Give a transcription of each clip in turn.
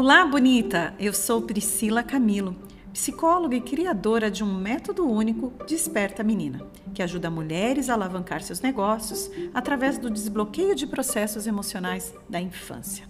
Olá, bonita! Eu sou Priscila Camilo, psicóloga e criadora de um método único Desperta Menina, que ajuda mulheres a alavancar seus negócios através do desbloqueio de processos emocionais da infância.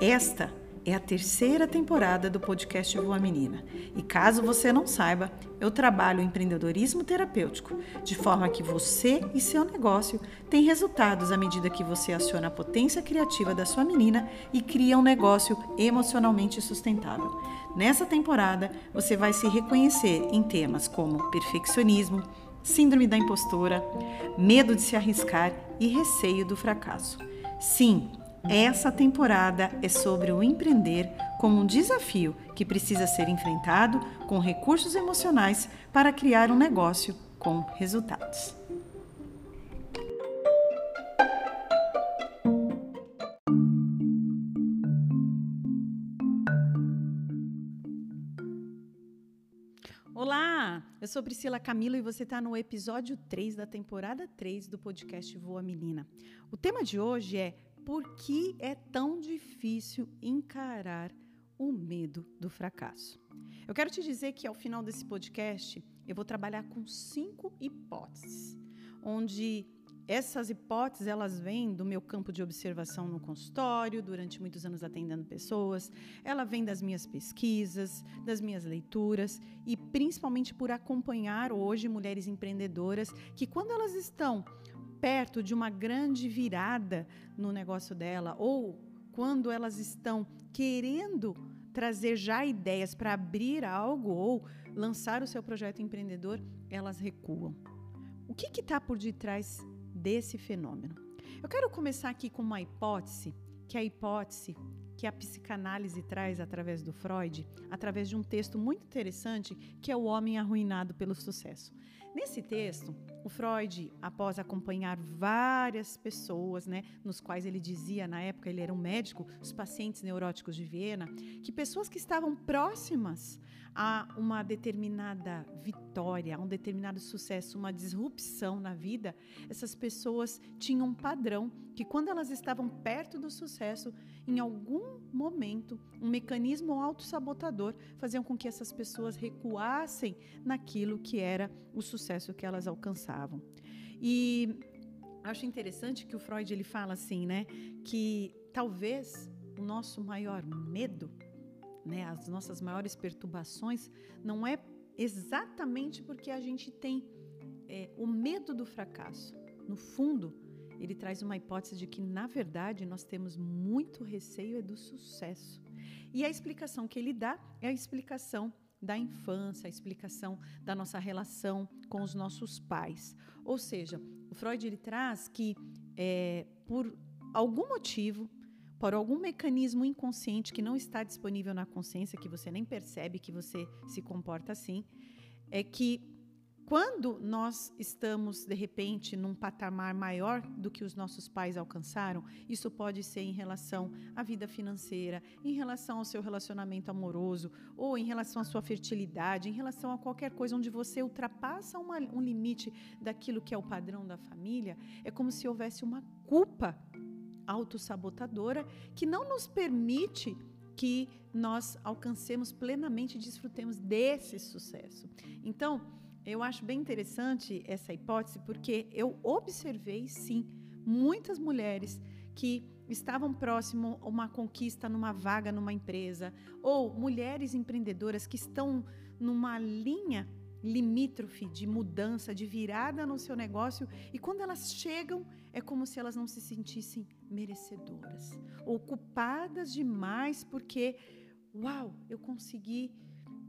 Esta é a terceira temporada do podcast Voa Menina. E caso você não saiba, eu trabalho empreendedorismo terapêutico, de forma que você e seu negócio têm resultados à medida que você aciona a potência criativa da sua menina e cria um negócio emocionalmente sustentável. Nessa temporada, você vai se reconhecer em temas como perfeccionismo, síndrome da impostora, medo de se arriscar e receio do fracasso. Sim, essa temporada é sobre o empreender como um desafio que precisa ser enfrentado com recursos emocionais para criar um negócio com resultados. Olá, eu sou Priscila Camilo e você está no episódio 3 da temporada 3 do podcast Voa Menina. O tema de hoje é por que é tão difícil encarar o medo do fracasso? Eu quero te dizer que ao final desse podcast eu vou trabalhar com cinco hipóteses, onde essas hipóteses elas vêm do meu campo de observação no consultório, durante muitos anos atendendo pessoas, ela vem das minhas pesquisas, das minhas leituras e principalmente por acompanhar hoje mulheres empreendedoras que quando elas estão perto de uma grande virada no negócio dela ou quando elas estão querendo trazer já ideias para abrir algo ou lançar o seu projeto empreendedor, elas recuam. O que está por detrás desse fenômeno? Eu quero começar aqui com uma hipótese, que é a hipótese que a psicanálise traz através do Freud, através de um texto muito interessante, que é O Homem Arruinado pelo Sucesso. Nesse texto, o Freud, após acompanhar várias pessoas, né, nos quais ele dizia, na época ele era um médico, os pacientes neuróticos de Viena, que pessoas que estavam próximas a uma determinada vitória, a um determinado sucesso, uma disrupção na vida, essas pessoas tinham um padrão que quando elas estavam perto do sucesso, em algum momento, um mecanismo autossabotador fazia com que essas pessoas recuassem naquilo que era o sucesso que elas alcançavam. E acho interessante que o Freud ele fala assim, né, que talvez o nosso maior medo né, as nossas maiores perturbações, não é exatamente porque a gente tem é, o medo do fracasso. No fundo, ele traz uma hipótese de que, na verdade, nós temos muito receio é do sucesso. E a explicação que ele dá é a explicação da infância, a explicação da nossa relação com os nossos pais. Ou seja, o Freud ele traz que, é, por algum motivo, por algum mecanismo inconsciente que não está disponível na consciência, que você nem percebe que você se comporta assim, é que quando nós estamos, de repente, num patamar maior do que os nossos pais alcançaram, isso pode ser em relação à vida financeira, em relação ao seu relacionamento amoroso, ou em relação à sua fertilidade, em relação a qualquer coisa onde você ultrapassa uma, um limite daquilo que é o padrão da família, é como se houvesse uma culpa autossabotadora que não nos permite que nós alcancemos plenamente e desfrutemos desse sucesso. Então, eu acho bem interessante essa hipótese porque eu observei sim muitas mulheres que estavam próximo a uma conquista numa vaga numa empresa ou mulheres empreendedoras que estão numa linha limítrofe de mudança, de virada no seu negócio, e quando elas chegam, é como se elas não se sentissem merecedoras, ocupadas demais porque, uau, eu consegui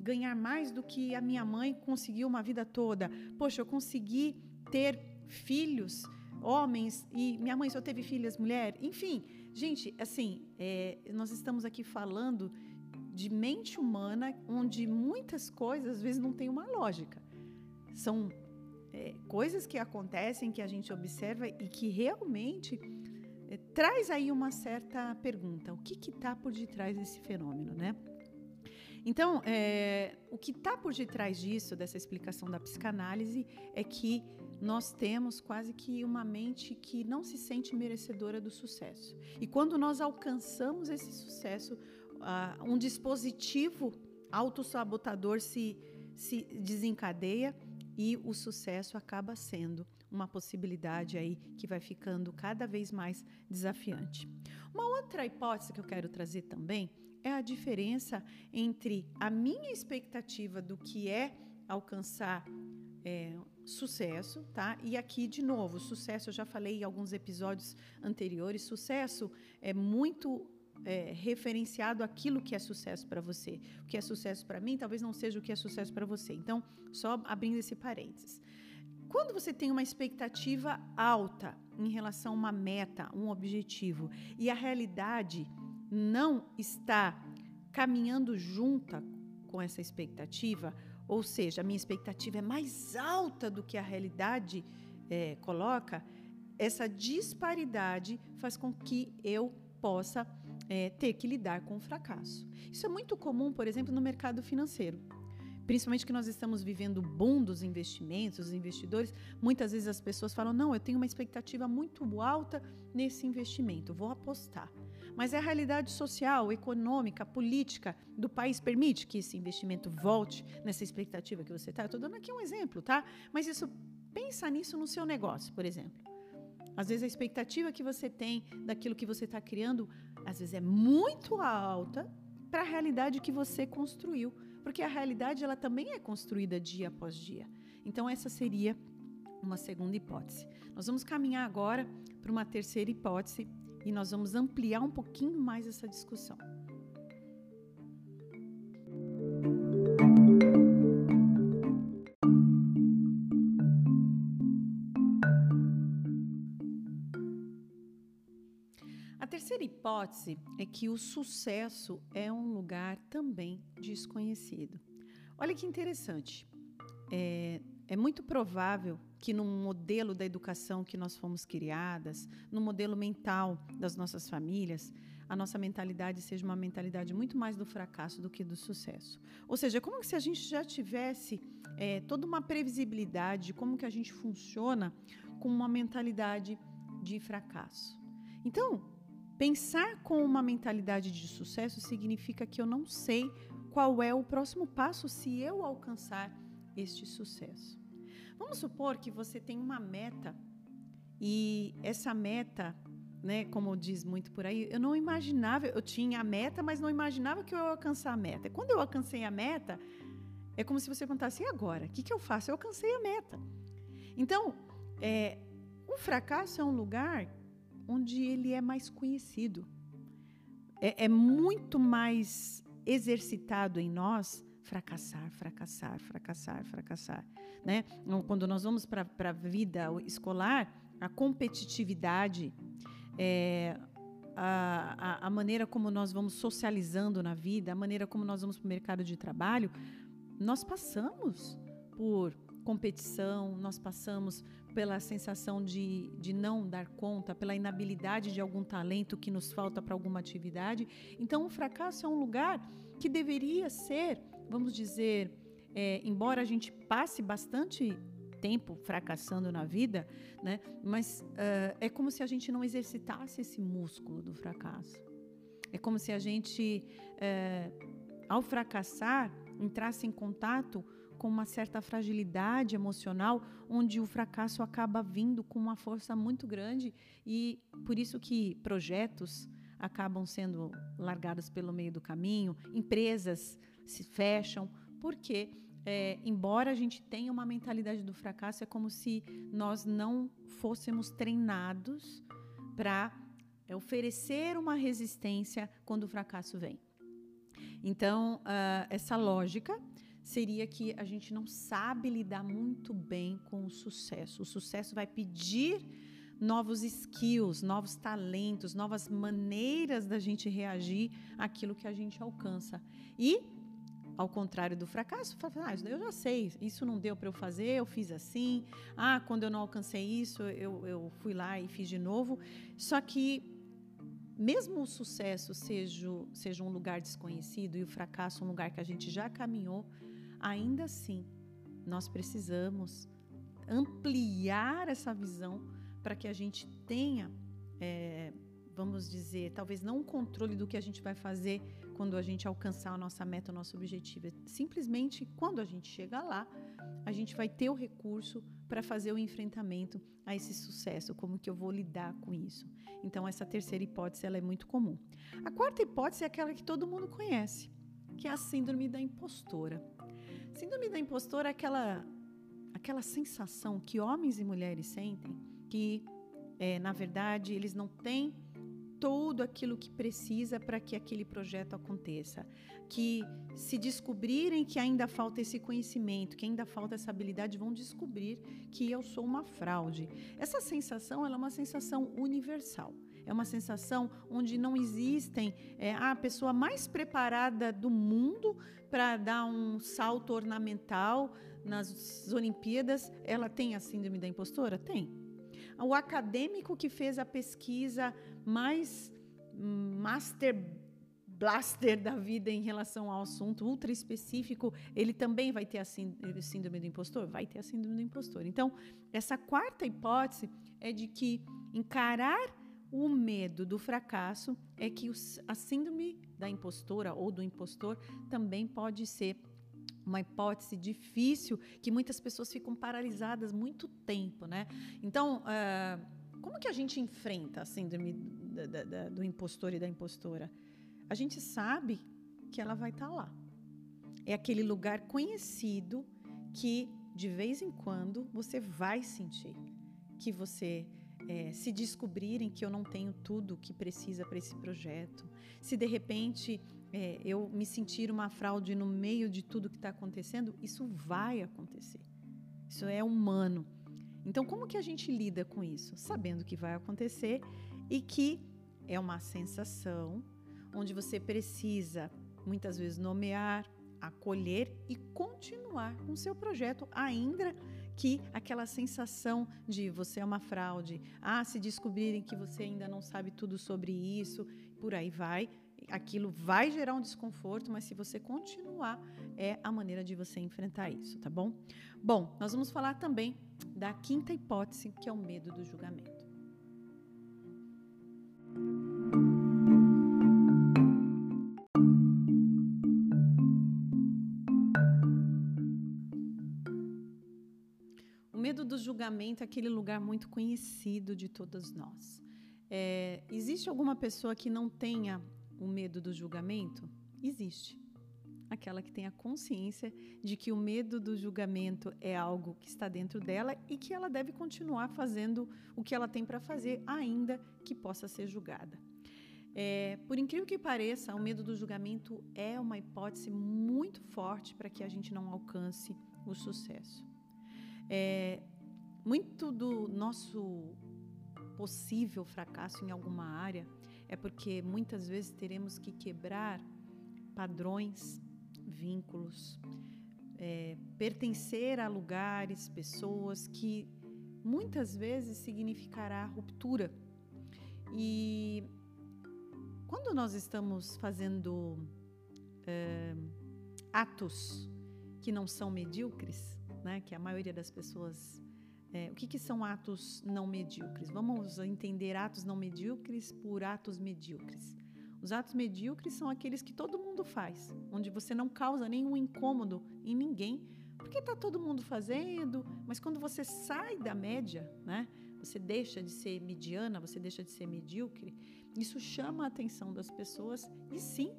ganhar mais do que a minha mãe conseguiu uma vida toda. Poxa, eu consegui ter filhos, homens, e minha mãe só teve filhas mulher. Enfim, gente, assim, é, nós estamos aqui falando de mente humana, onde muitas coisas às vezes não tem uma lógica. São é, coisas que acontecem, que a gente observa e que realmente é, traz aí uma certa pergunta: o que está por detrás desse fenômeno, né? Então, é, o que está por detrás disso, dessa explicação da psicanálise, é que nós temos quase que uma mente que não se sente merecedora do sucesso. E quando nós alcançamos esse sucesso, uh, um dispositivo autossabotador se, se desencadeia e o sucesso acaba sendo uma possibilidade aí que vai ficando cada vez mais desafiante. Uma outra hipótese que eu quero trazer também é a diferença entre a minha expectativa do que é alcançar é, sucesso, tá? E aqui, de novo, sucesso, eu já falei em alguns episódios anteriores, sucesso é muito é, referenciado aquilo que é sucesso para você. O que é sucesso para mim talvez não seja o que é sucesso para você. Então, só abrindo esse parênteses. Quando você tem uma expectativa alta em relação a uma meta, um objetivo, e a realidade não está caminhando junta com essa expectativa, ou seja, a minha expectativa é mais alta do que a realidade é, coloca, essa disparidade faz com que eu possa é, ter que lidar com o fracasso. Isso é muito comum, por exemplo, no mercado financeiro. Principalmente que nós estamos vivendo o boom dos investimentos, os investidores, muitas vezes as pessoas falam: não, eu tenho uma expectativa muito alta nesse investimento, vou apostar. Mas a realidade social, econômica, política do país permite que esse investimento volte nessa expectativa que você está. Eu estou dando aqui um exemplo, tá? Mas isso, pensa nisso no seu negócio, por exemplo. Às vezes a expectativa que você tem daquilo que você está criando, às vezes é muito alta para a realidade que você construiu, porque a realidade ela também é construída dia após dia. Então essa seria uma segunda hipótese. Nós vamos caminhar agora para uma terceira hipótese e nós vamos ampliar um pouquinho mais essa discussão. Hipótese é que o sucesso é um lugar também desconhecido. Olha que interessante. É, é muito provável que no modelo da educação que nós fomos criadas, no modelo mental das nossas famílias, a nossa mentalidade seja uma mentalidade muito mais do fracasso do que do sucesso. Ou seja, é como se a gente já tivesse é, toda uma previsibilidade de como que a gente funciona com uma mentalidade de fracasso. Então, pensar com uma mentalidade de sucesso significa que eu não sei qual é o próximo passo se eu alcançar este sucesso. Vamos supor que você tem uma meta e essa meta, né, como diz muito por aí, eu não imaginava, eu tinha a meta, mas não imaginava que eu ia alcançar a meta. Quando eu alcancei a meta, é como se você perguntasse, e agora? O que, que eu faço? Eu alcancei a meta. Então, é, o fracasso é um lugar onde ele é mais conhecido. É, é muito mais exercitado em nós fracassar, fracassar, fracassar, fracassar. Né? Então, quando nós vamos para a vida escolar, a competitividade, é, a, a, a, maneira como nós vamos socializando na vida, a maneira como nós vamos para o mercado de trabalho, nós passamos por competição, nós passamos pela sensação de, de não dar conta, pela inabilidade de algum talento que nos falta para alguma atividade. Então, o fracasso é um lugar que deveria ser vamos dizer, é, embora a gente passe bastante tempo fracassando na vida, né? Mas uh, é como se a gente não exercitasse esse músculo do fracasso. É como se a gente, uh, ao fracassar, entrasse em contato com uma certa fragilidade emocional, onde o fracasso acaba vindo com uma força muito grande e por isso que projetos acabam sendo largados pelo meio do caminho, empresas se fecham, porque, é, embora a gente tenha uma mentalidade do fracasso, é como se nós não fôssemos treinados para é, oferecer uma resistência quando o fracasso vem. Então, uh, essa lógica seria que a gente não sabe lidar muito bem com o sucesso. O sucesso vai pedir novos skills, novos talentos, novas maneiras da gente reagir àquilo que a gente alcança. E ao contrário do fracasso, ah, eu já sei, isso não deu para eu fazer, eu fiz assim. Ah, quando eu não alcancei isso, eu, eu fui lá e fiz de novo. Só que, mesmo o sucesso seja, seja um lugar desconhecido e o fracasso um lugar que a gente já caminhou, ainda assim, nós precisamos ampliar essa visão para que a gente tenha, é, vamos dizer, talvez não um controle do que a gente vai fazer quando a gente alcançar a nossa meta, o nosso objetivo. É simplesmente, quando a gente chegar lá, a gente vai ter o recurso para fazer o enfrentamento a esse sucesso, como que eu vou lidar com isso. Então, essa terceira hipótese ela é muito comum. A quarta hipótese é aquela que todo mundo conhece, que é a síndrome da impostora. Impostora é aquela, aquela sensação que homens e mulheres sentem que, é, na verdade, eles não têm tudo aquilo que precisa para que aquele projeto aconteça. Que se descobrirem que ainda falta esse conhecimento, que ainda falta essa habilidade, vão descobrir que eu sou uma fraude. Essa sensação é uma sensação universal. É uma sensação onde não existem é, a pessoa mais preparada do mundo para dar um salto ornamental nas Olimpíadas. Ela tem a síndrome da impostora? Tem. O acadêmico que fez a pesquisa mais master blaster da vida em relação ao assunto ultra específico, ele também vai ter a síndrome do impostor? Vai ter a síndrome do impostor. Então, essa quarta hipótese é de que encarar o medo do fracasso é que a síndrome da impostora ou do impostor também pode ser uma hipótese difícil que muitas pessoas ficam paralisadas muito tempo, né? Então, uh, como que a gente enfrenta a síndrome da, da, da, do impostor e da impostora? A gente sabe que ela vai estar tá lá. É aquele lugar conhecido que de vez em quando você vai sentir que você é, se descobrirem que eu não tenho tudo o que precisa para esse projeto, se de repente é, eu me sentir uma fraude no meio de tudo que está acontecendo, isso vai acontecer. Isso é humano. Então, como que a gente lida com isso? Sabendo que vai acontecer e que é uma sensação onde você precisa muitas vezes nomear, acolher e continuar com seu projeto, ainda que aquela sensação de você é uma fraude, ah, se descobrirem que você ainda não sabe tudo sobre isso, por aí vai, aquilo vai gerar um desconforto, mas se você continuar, é a maneira de você enfrentar isso, tá bom? Bom, nós vamos falar também da quinta hipótese, que é o medo do julgamento. Julgamento é aquele lugar muito conhecido de todas nós. É, existe alguma pessoa que não tenha o medo do julgamento? Existe. Aquela que tem a consciência de que o medo do julgamento é algo que está dentro dela e que ela deve continuar fazendo o que ela tem para fazer, ainda que possa ser julgada. É, por incrível que pareça, o medo do julgamento é uma hipótese muito forte para que a gente não alcance o sucesso. É, muito do nosso possível fracasso em alguma área é porque muitas vezes teremos que quebrar padrões, vínculos, é, pertencer a lugares, pessoas que muitas vezes significará ruptura. E quando nós estamos fazendo é, atos que não são medíocres, né, que a maioria das pessoas é, o que, que, são atos não medíocres? Vamos entender atos não medíocres por atos medíocres. Os atos medíocres são aqueles que todo mundo faz, onde você não causa nenhum incômodo em ninguém, porque está todo mundo fazendo, mas quando você sai da média, né, você deixa de ser mediana, você deixa de ser medíocre, isso chama a atenção das pessoas e sim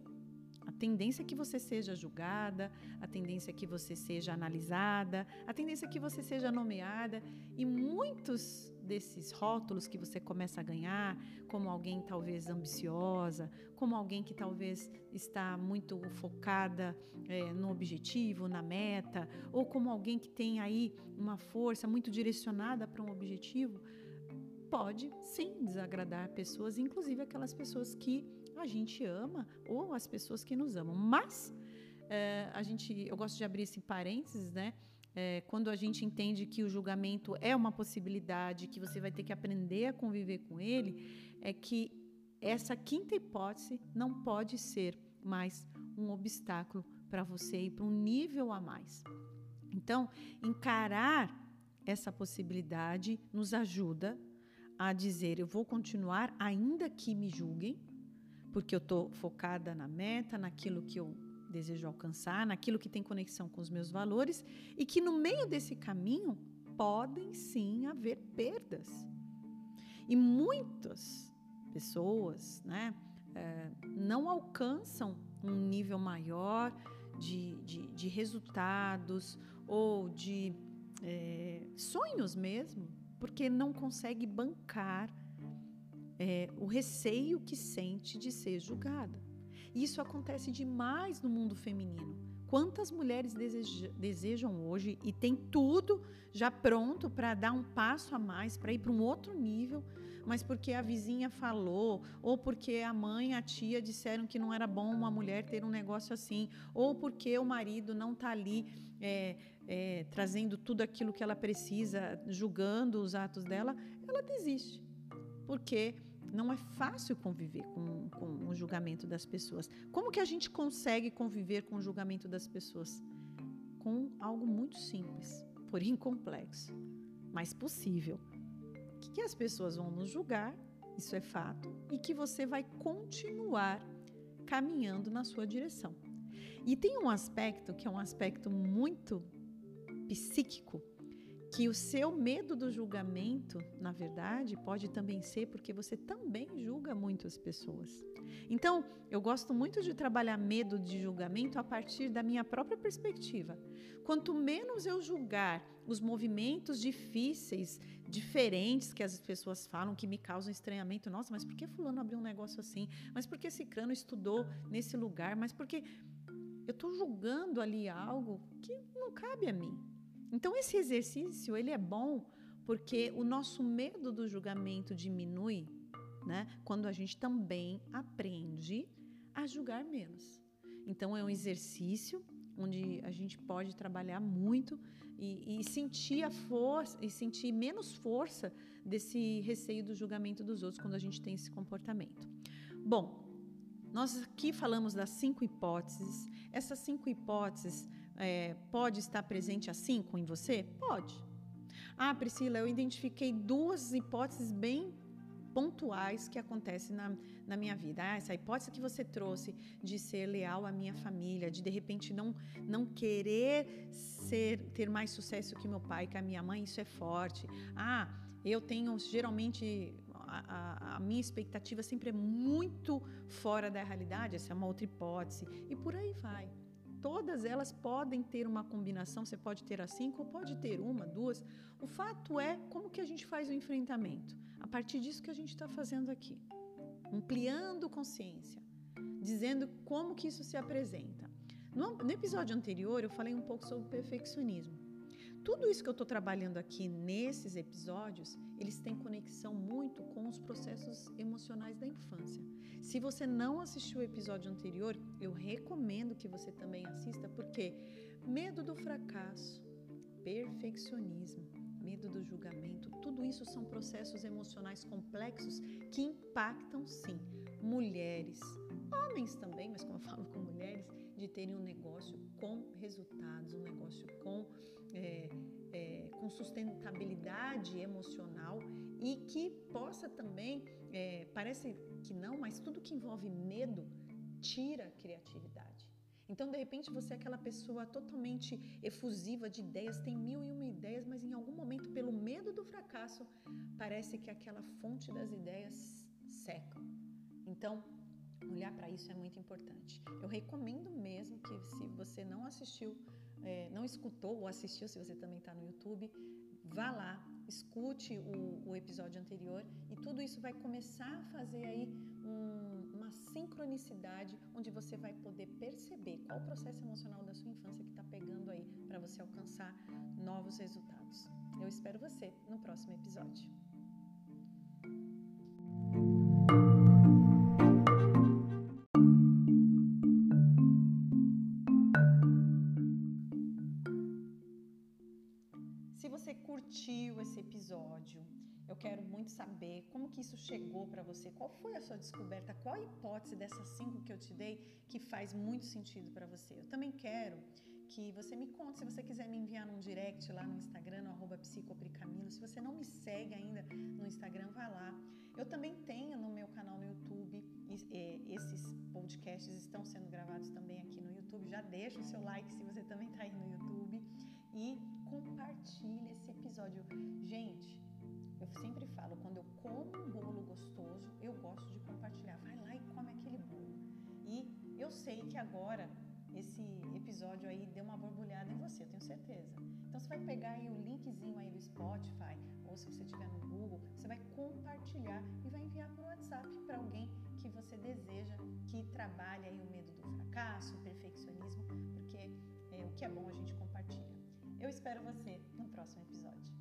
a tendência é que você seja julgada, a tendência é que você seja analisada, a tendência é que você seja nomeada. E muitos desses rótulos que você começa a ganhar, como alguém talvez ambiciosa, como alguém que talvez está muito focada é, no objetivo, na meta, ou como alguém que tem aí uma força muito direcionada para um objetivo, pode sim desagradar pessoas, inclusive aquelas pessoas que a gente ama ou as pessoas que nos amam. Mas é, a gente, eu gosto de abrir esse parênteses, né? É, quando a gente entende que o julgamento é uma possibilidade, que você vai ter que aprender a conviver com ele, é que essa quinta hipótese não pode ser mais um obstáculo para você ir para um nível a mais. Então, encarar essa possibilidade nos ajuda a dizer: eu vou continuar, ainda que me julguem, porque eu estou focada na meta, naquilo que eu desejo alcançar, naquilo que tem conexão com os meus valores, e que no meio desse caminho podem sim haver perdas. E muitas pessoas né, é, não alcançam um nível maior de, de, de resultados ou de é, sonhos mesmo, porque não consegue bancar é, o receio que sente de ser julgada. Isso acontece demais no mundo feminino. Quantas mulheres deseja, desejam hoje e tem tudo já pronto para dar um passo a mais, para ir para um outro nível, mas porque a vizinha falou, ou porque a mãe, a tia disseram que não era bom uma mulher ter um negócio assim, ou porque o marido não está ali é, é, trazendo tudo aquilo que ela precisa, julgando os atos dela, ela desiste. Porque não é fácil conviver com, com o julgamento das pessoas. Como que a gente consegue conviver com o julgamento das pessoas? Com algo muito simples, porém complexo, mas possível. Que, as pessoas vão nos julgar, isso é fato, e que você vai continuar caminhando na sua direção. E tem um aspecto que é um aspecto muito psíquico que o seu medo do julgamento, na verdade, pode também ser porque você também julga muito as pessoas. Então, eu gosto muito de trabalhar medo de julgamento a partir da minha própria perspectiva. Quanto menos eu julgar os movimentos difíceis, diferentes que as pessoas falam, que me causam estranhamento, nossa, mas por que fulano abriu um negócio assim? Mas por que esse crano estudou nesse lugar? Mas por que eu estou julgando ali algo que não cabe a mim? Então esse exercício ele é bom porque o nosso medo do julgamento diminui, né? Quando a gente também aprende a julgar menos. Então é um exercício onde a gente pode trabalhar muito e, e, sentir a força e sentir menos força desse receio do julgamento dos outros quando a gente tem esse comportamento. Bom, nós aqui falamos das cinco hipóteses. Essas cinco hipóteses é, pode estar presente assim com em você? Pode. Ah, Priscila, eu identifiquei duas hipóteses bem pontuais que acontecem na, na minha vida. Ah, essa hipótese que você trouxe de ser leal à minha família, de de repente não, não querer ser, ter mais sucesso que meu pai, que a minha mãe, isso é forte. Ah, eu tenho geralmente a, a, a, minha expectativa sempre é muito fora da realidade, essa é uma outra hipótese, e por aí vai todas elas podem ter uma combinação, você pode ter as cinco ou pode ter uma, duas. O fato é como que a gente faz o enfrentamento. A partir disso que a gente está fazendo aqui. Ampliando consciência, dizendo como que isso se apresenta. No, no episódio anterior eu falei um pouco sobre perfeccionismo. Tudo isso que eu estou trabalhando aqui nesses episódios, eles têm conexão muito com os processos emocionais da infância. Se você não assistiu o episódio anterior, eu recomendo que você também assista, porque medo do fracasso, perfeccionismo, medo do julgamento, tudo isso são processos emocionais complexos que impactam sim mulheres, homens também, mas como eu falo com mulheres, de terem um negócio com resultados, um negócio com é, é, com sustentabilidade emocional e que possa também, é, parece que não, mas tudo que envolve medo tira a criatividade. Então, de repente, você é aquela pessoa totalmente efusiva de ideias, tem mil e uma ideias, mas em algum momento, pelo medo do fracasso, parece que aquela fonte das ideias seca. Então, olhar para isso é muito importante. Eu recomendo mesmo que, se você não assistiu é, não escutou ou assistiu, se você também está no YouTube, vá lá, escute o, o, episódio anterior e tudo isso vai começar a fazer aí um, uma sincronicidade onde você vai poder perceber qual o processo emocional da sua infância que está pegando aí para você alcançar novos resultados. Eu espero você no próximo episódio. Quero muito saber como que isso chegou para você, qual foi a sua descoberta, qual a hipótese dessas cinco que eu te dei que faz muito sentido para você. Eu também quero que você me conte, se você quiser me enviar num direct lá no Instagram, no arroba psicopricamilo. Se você não me segue ainda no Instagram, vai lá. Eu também tenho no meu canal no YouTube, é, esses podcasts estão sendo gravados também aqui no YouTube. Já deixa o seu like se você também está aí no episódio. Gente, eu sempre falo, quando eu como um bolo gostoso, eu gosto de compartilhar. Vai lá e come aquele bolo. E eu sei que agora esse episódio aí deu uma borbulhada em você, eu tenho certeza. Então você vai pegar aí o linkzinho aí do Spotify, ou se você estiver no Google, você vai compartilhar e vai enviar por WhatsApp para alguém que você deseja que trabalhe aí o medo do fracasso, o perfeccionismo, porque é, o que é bom a gente compartilha. Eu espero você no próximo episódio.